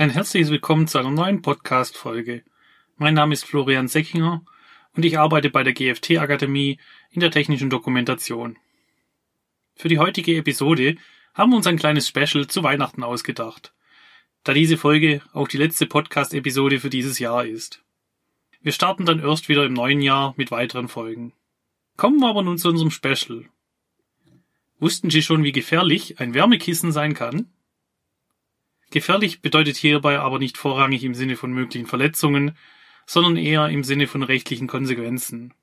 Ein herzliches Willkommen zu einer neuen Podcast-Folge. Mein Name ist Florian Seckinger und ich arbeite bei der GFT Akademie in der technischen Dokumentation. Für die heutige Episode haben wir uns ein kleines Special zu Weihnachten ausgedacht, da diese Folge auch die letzte Podcast-Episode für dieses Jahr ist. Wir starten dann erst wieder im neuen Jahr mit weiteren Folgen. Kommen wir aber nun zu unserem Special. Wussten Sie schon, wie gefährlich ein Wärmekissen sein kann? Gefährlich bedeutet hierbei aber nicht vorrangig im Sinne von möglichen Verletzungen, sondern eher im Sinne von rechtlichen Konsequenzen.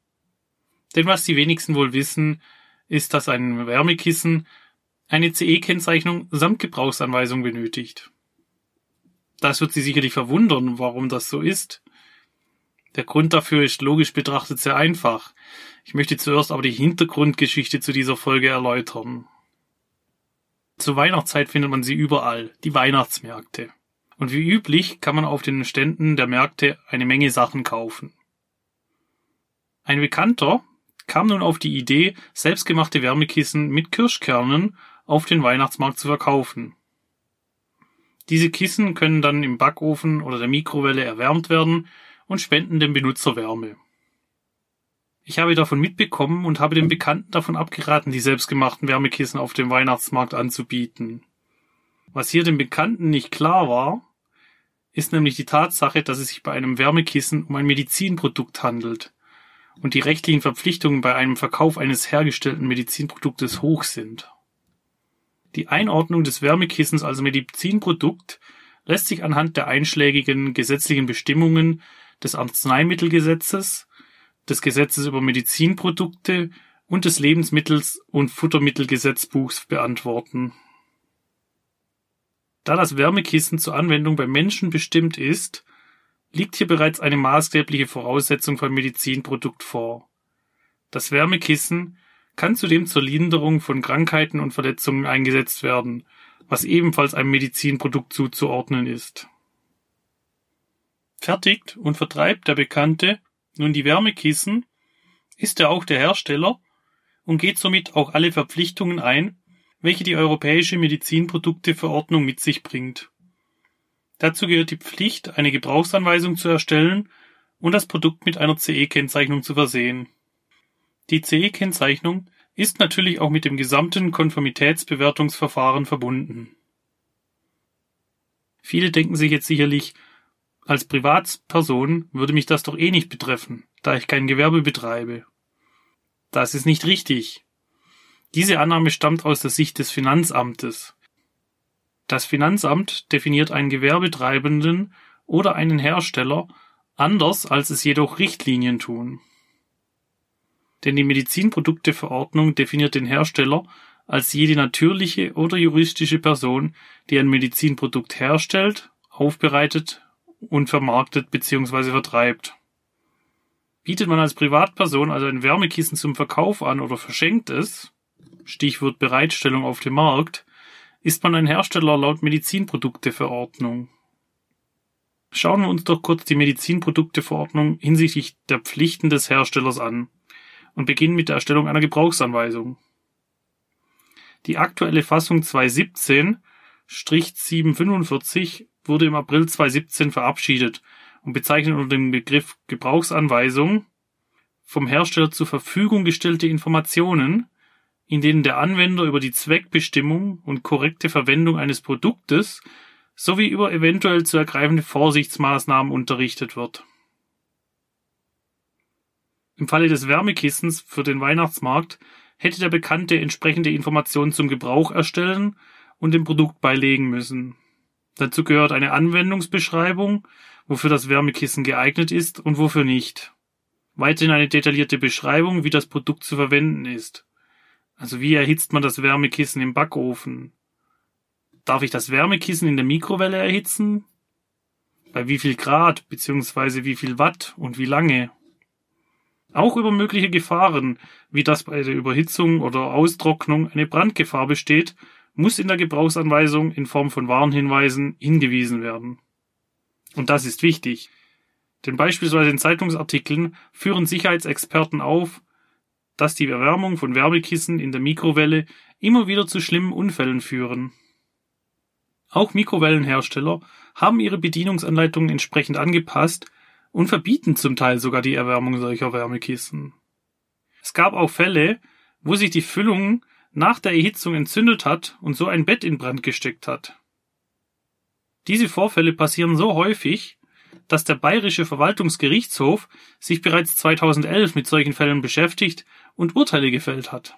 Denn was die wenigsten wohl wissen, ist, dass ein Wärmekissen eine CE-Kennzeichnung samt Gebrauchsanweisung benötigt. Das wird Sie sicherlich verwundern, warum das so ist. Der Grund dafür ist logisch betrachtet sehr einfach. Ich möchte zuerst aber die Hintergrundgeschichte zu dieser Folge erläutern. Zur Weihnachtszeit findet man sie überall, die Weihnachtsmärkte. Und wie üblich kann man auf den Ständen der Märkte eine Menge Sachen kaufen. Ein Bekannter kam nun auf die Idee, selbstgemachte Wärmekissen mit Kirschkernen auf den Weihnachtsmarkt zu verkaufen. Diese Kissen können dann im Backofen oder der Mikrowelle erwärmt werden und spenden dem Benutzer Wärme. Ich habe davon mitbekommen und habe den Bekannten davon abgeraten, die selbstgemachten Wärmekissen auf dem Weihnachtsmarkt anzubieten. Was hier dem Bekannten nicht klar war, ist nämlich die Tatsache, dass es sich bei einem Wärmekissen um ein Medizinprodukt handelt und die rechtlichen Verpflichtungen bei einem Verkauf eines hergestellten Medizinproduktes hoch sind. Die Einordnung des Wärmekissens als Medizinprodukt lässt sich anhand der einschlägigen gesetzlichen Bestimmungen des Arzneimittelgesetzes des Gesetzes über Medizinprodukte und des Lebensmittels- und Futtermittelgesetzbuchs beantworten. Da das Wärmekissen zur Anwendung bei Menschen bestimmt ist, liegt hier bereits eine maßgebliche Voraussetzung vom Medizinprodukt vor. Das Wärmekissen kann zudem zur Linderung von Krankheiten und Verletzungen eingesetzt werden, was ebenfalls einem Medizinprodukt zuzuordnen ist. Fertigt und vertreibt der Bekannte nun die Wärmekissen ist er auch der Hersteller und geht somit auch alle Verpflichtungen ein, welche die Europäische Medizinprodukteverordnung mit sich bringt. Dazu gehört die Pflicht, eine Gebrauchsanweisung zu erstellen und das Produkt mit einer CE-Kennzeichnung zu versehen. Die CE-Kennzeichnung ist natürlich auch mit dem gesamten Konformitätsbewertungsverfahren verbunden. Viele denken sich jetzt sicherlich, als Privatperson würde mich das doch eh nicht betreffen, da ich kein Gewerbe betreibe. Das ist nicht richtig. Diese Annahme stammt aus der Sicht des Finanzamtes. Das Finanzamt definiert einen Gewerbetreibenden oder einen Hersteller anders, als es jedoch Richtlinien tun. Denn die Medizinprodukteverordnung definiert den Hersteller als jede natürliche oder juristische Person, die ein Medizinprodukt herstellt, aufbereitet und vermarktet bzw. vertreibt. Bietet man als Privatperson also ein Wärmekissen zum Verkauf an oder verschenkt es, Stichwort Bereitstellung auf dem Markt, ist man ein Hersteller laut Medizinprodukteverordnung. Schauen wir uns doch kurz die Medizinprodukteverordnung hinsichtlich der Pflichten des Herstellers an und beginnen mit der Erstellung einer Gebrauchsanweisung. Die aktuelle Fassung 217-745 wurde im April 2017 verabschiedet und bezeichnet unter dem Begriff Gebrauchsanweisung vom Hersteller zur Verfügung gestellte Informationen, in denen der Anwender über die Zweckbestimmung und korrekte Verwendung eines Produktes sowie über eventuell zu ergreifende Vorsichtsmaßnahmen unterrichtet wird. Im Falle des Wärmekissens für den Weihnachtsmarkt hätte der Bekannte entsprechende Informationen zum Gebrauch erstellen und dem Produkt beilegen müssen. Dazu gehört eine Anwendungsbeschreibung, wofür das Wärmekissen geeignet ist und wofür nicht. Weiterhin eine detaillierte Beschreibung, wie das Produkt zu verwenden ist. Also wie erhitzt man das Wärmekissen im Backofen? Darf ich das Wärmekissen in der Mikrowelle erhitzen? Bei wie viel Grad bzw. wie viel Watt und wie lange? Auch über mögliche Gefahren, wie dass bei der Überhitzung oder Austrocknung eine Brandgefahr besteht muss in der Gebrauchsanweisung in Form von Warnhinweisen hingewiesen werden. Und das ist wichtig. Denn beispielsweise in Zeitungsartikeln führen Sicherheitsexperten auf, dass die Erwärmung von Wärmekissen in der Mikrowelle immer wieder zu schlimmen Unfällen führen. Auch Mikrowellenhersteller haben ihre Bedienungsanleitungen entsprechend angepasst und verbieten zum Teil sogar die Erwärmung solcher Wärmekissen. Es gab auch Fälle, wo sich die Füllung nach der Erhitzung entzündet hat und so ein Bett in Brand gesteckt hat. Diese Vorfälle passieren so häufig, dass der Bayerische Verwaltungsgerichtshof sich bereits 2011 mit solchen Fällen beschäftigt und Urteile gefällt hat.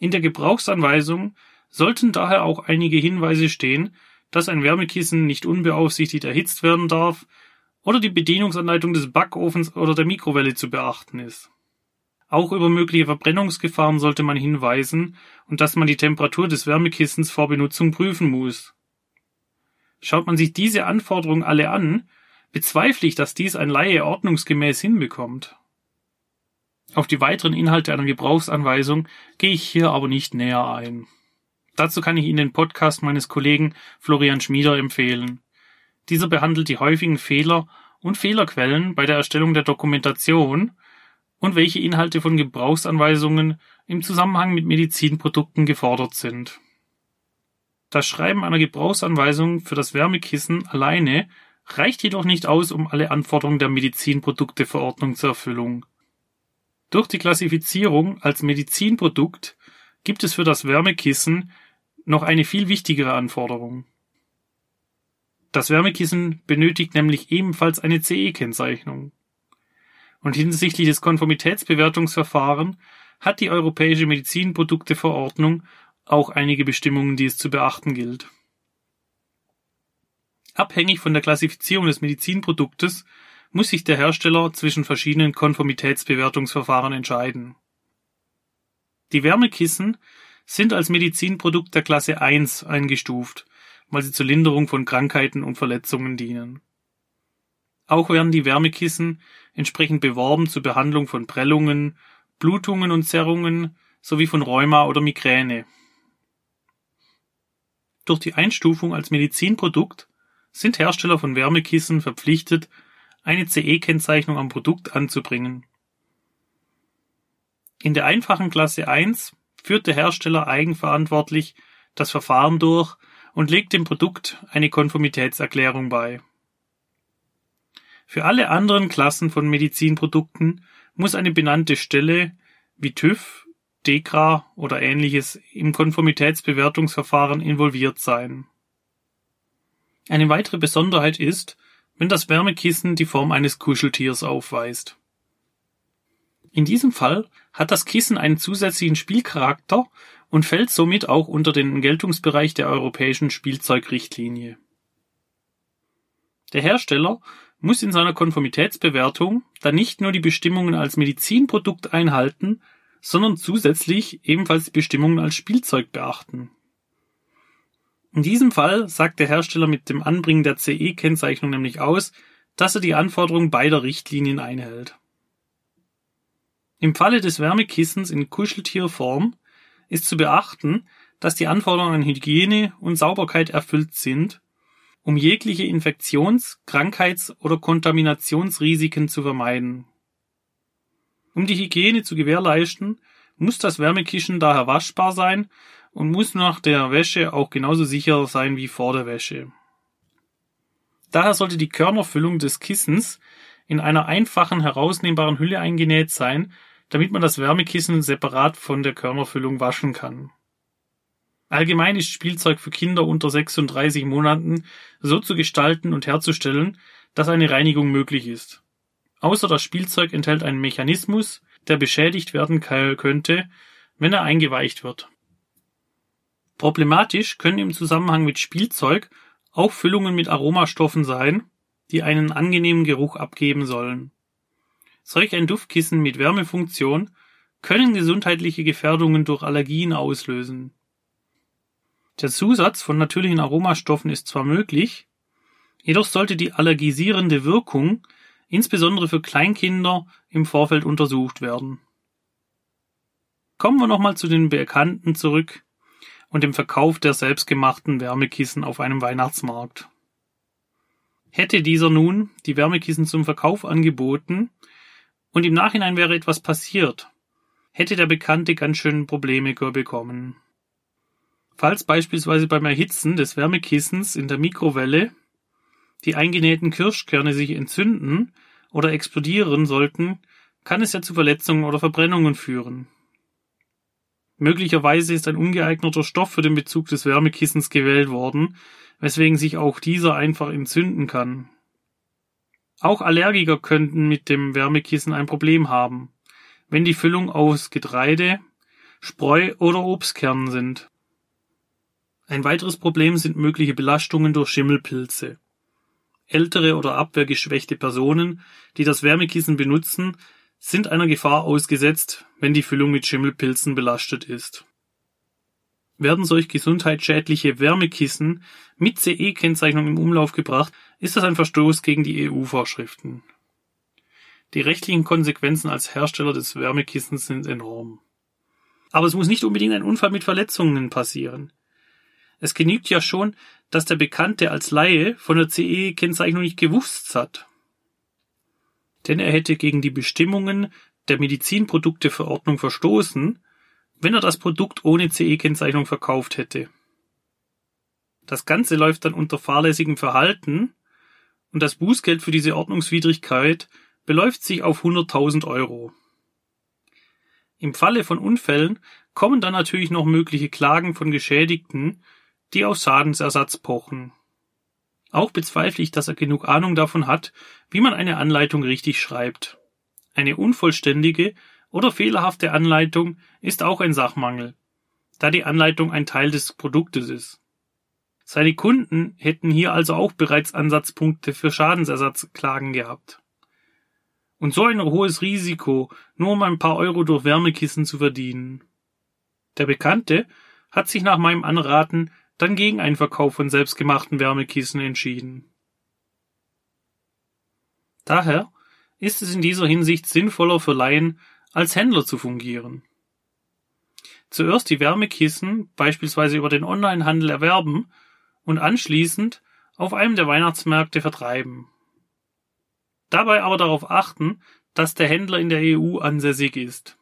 In der Gebrauchsanweisung sollten daher auch einige Hinweise stehen, dass ein Wärmekissen nicht unbeaufsichtigt erhitzt werden darf oder die Bedienungsanleitung des Backofens oder der Mikrowelle zu beachten ist. Auch über mögliche Verbrennungsgefahren sollte man hinweisen und dass man die Temperatur des Wärmekissens vor Benutzung prüfen muss. Schaut man sich diese Anforderungen alle an, bezweifle ich, dass dies ein Laie ordnungsgemäß hinbekommt. Auf die weiteren Inhalte einer Gebrauchsanweisung gehe ich hier aber nicht näher ein. Dazu kann ich Ihnen den Podcast meines Kollegen Florian Schmieder empfehlen. Dieser behandelt die häufigen Fehler und Fehlerquellen bei der Erstellung der Dokumentation und welche Inhalte von Gebrauchsanweisungen im Zusammenhang mit Medizinprodukten gefordert sind. Das Schreiben einer Gebrauchsanweisung für das Wärmekissen alleine reicht jedoch nicht aus, um alle Anforderungen der Medizinprodukteverordnung zur Erfüllung. Durch die Klassifizierung als Medizinprodukt gibt es für das Wärmekissen noch eine viel wichtigere Anforderung. Das Wärmekissen benötigt nämlich ebenfalls eine CE-Kennzeichnung. Und hinsichtlich des Konformitätsbewertungsverfahrens hat die Europäische Medizinprodukteverordnung auch einige Bestimmungen, die es zu beachten gilt. Abhängig von der Klassifizierung des Medizinproduktes muss sich der Hersteller zwischen verschiedenen Konformitätsbewertungsverfahren entscheiden. Die Wärmekissen sind als Medizinprodukt der Klasse 1 eingestuft, weil sie zur Linderung von Krankheiten und Verletzungen dienen. Auch werden die Wärmekissen entsprechend beworben zur Behandlung von Prellungen, Blutungen und Zerrungen sowie von Rheuma oder Migräne. Durch die Einstufung als Medizinprodukt sind Hersteller von Wärmekissen verpflichtet, eine CE-Kennzeichnung am Produkt anzubringen. In der einfachen Klasse 1 führt der Hersteller eigenverantwortlich das Verfahren durch und legt dem Produkt eine Konformitätserklärung bei. Für alle anderen Klassen von Medizinprodukten muss eine benannte Stelle wie TÜV, DEKRA oder ähnliches im Konformitätsbewertungsverfahren involviert sein. Eine weitere Besonderheit ist, wenn das Wärmekissen die Form eines Kuscheltiers aufweist. In diesem Fall hat das Kissen einen zusätzlichen Spielcharakter und fällt somit auch unter den Geltungsbereich der europäischen Spielzeugrichtlinie. Der Hersteller muss in seiner Konformitätsbewertung dann nicht nur die Bestimmungen als Medizinprodukt einhalten, sondern zusätzlich ebenfalls die Bestimmungen als Spielzeug beachten. In diesem Fall sagt der Hersteller mit dem Anbringen der CE-Kennzeichnung nämlich aus, dass er die Anforderungen beider Richtlinien einhält. Im Falle des Wärmekissens in Kuscheltierform ist zu beachten, dass die Anforderungen an Hygiene und Sauberkeit erfüllt sind, um jegliche Infektions-, Krankheits- oder Kontaminationsrisiken zu vermeiden. Um die Hygiene zu gewährleisten, muss das Wärmekissen daher waschbar sein und muss nach der Wäsche auch genauso sicher sein wie vor der Wäsche. Daher sollte die Körnerfüllung des Kissens in einer einfachen herausnehmbaren Hülle eingenäht sein, damit man das Wärmekissen separat von der Körnerfüllung waschen kann. Allgemein ist Spielzeug für Kinder unter 36 Monaten so zu gestalten und herzustellen, dass eine Reinigung möglich ist. Außer das Spielzeug enthält einen Mechanismus, der beschädigt werden könnte, wenn er eingeweicht wird. Problematisch können im Zusammenhang mit Spielzeug auch Füllungen mit Aromastoffen sein, die einen angenehmen Geruch abgeben sollen. Solch ein Duftkissen mit Wärmefunktion können gesundheitliche Gefährdungen durch Allergien auslösen. Der Zusatz von natürlichen Aromastoffen ist zwar möglich, jedoch sollte die allergisierende Wirkung insbesondere für Kleinkinder im Vorfeld untersucht werden. Kommen wir nochmal zu den Bekannten zurück und dem Verkauf der selbstgemachten Wärmekissen auf einem Weihnachtsmarkt. Hätte dieser nun die Wärmekissen zum Verkauf angeboten und im Nachhinein wäre etwas passiert, hätte der Bekannte ganz schön Probleme bekommen. Falls beispielsweise beim Erhitzen des Wärmekissens in der Mikrowelle die eingenähten Kirschkerne sich entzünden oder explodieren sollten, kann es ja zu Verletzungen oder Verbrennungen führen. Möglicherweise ist ein ungeeigneter Stoff für den Bezug des Wärmekissens gewählt worden, weswegen sich auch dieser einfach entzünden kann. Auch Allergiker könnten mit dem Wärmekissen ein Problem haben, wenn die Füllung aus Getreide, Spreu oder Obstkernen sind. Ein weiteres Problem sind mögliche Belastungen durch Schimmelpilze. Ältere oder abwehrgeschwächte Personen, die das Wärmekissen benutzen, sind einer Gefahr ausgesetzt, wenn die Füllung mit Schimmelpilzen belastet ist. Werden solch gesundheitsschädliche Wärmekissen mit CE-Kennzeichnung im Umlauf gebracht, ist das ein Verstoß gegen die EU-Vorschriften. Die rechtlichen Konsequenzen als Hersteller des Wärmekissens sind enorm. Aber es muss nicht unbedingt ein Unfall mit Verletzungen passieren. Es genügt ja schon, dass der Bekannte als Laie von der CE-Kennzeichnung nicht gewusst hat. Denn er hätte gegen die Bestimmungen der Medizinprodukteverordnung verstoßen, wenn er das Produkt ohne CE-Kennzeichnung verkauft hätte. Das Ganze läuft dann unter fahrlässigem Verhalten und das Bußgeld für diese Ordnungswidrigkeit beläuft sich auf 100.000 Euro. Im Falle von Unfällen kommen dann natürlich noch mögliche Klagen von Geschädigten, die auf Schadensersatz pochen. Auch bezweifle ich, dass er genug Ahnung davon hat, wie man eine Anleitung richtig schreibt. Eine unvollständige oder fehlerhafte Anleitung ist auch ein Sachmangel, da die Anleitung ein Teil des Produktes ist. Seine Kunden hätten hier also auch bereits Ansatzpunkte für Schadensersatzklagen gehabt. Und so ein hohes Risiko, nur um ein paar Euro durch Wärmekissen zu verdienen. Der Bekannte hat sich nach meinem Anraten dann gegen einen Verkauf von selbstgemachten Wärmekissen entschieden. Daher ist es in dieser Hinsicht sinnvoller für Laien, als Händler zu fungieren. Zuerst die Wärmekissen beispielsweise über den Onlinehandel erwerben und anschließend auf einem der Weihnachtsmärkte vertreiben. Dabei aber darauf achten, dass der Händler in der EU ansässig ist.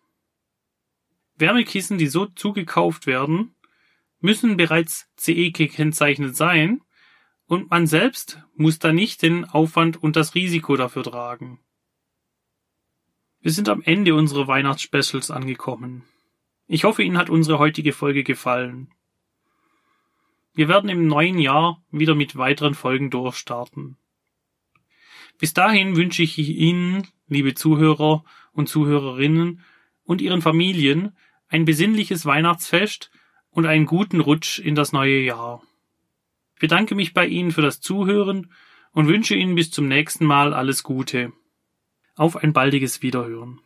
Wärmekissen, die so zugekauft werden, müssen bereits CE gekennzeichnet sein und man selbst muss da nicht den Aufwand und das Risiko dafür tragen. Wir sind am Ende unserer Weihnachtsspecials angekommen. Ich hoffe, Ihnen hat unsere heutige Folge gefallen. Wir werden im neuen Jahr wieder mit weiteren Folgen durchstarten. Bis dahin wünsche ich Ihnen, liebe Zuhörer und Zuhörerinnen und Ihren Familien, ein besinnliches Weihnachtsfest und einen guten Rutsch in das neue Jahr. Ich bedanke mich bei Ihnen für das Zuhören und wünsche Ihnen bis zum nächsten Mal alles Gute. Auf ein baldiges Wiederhören.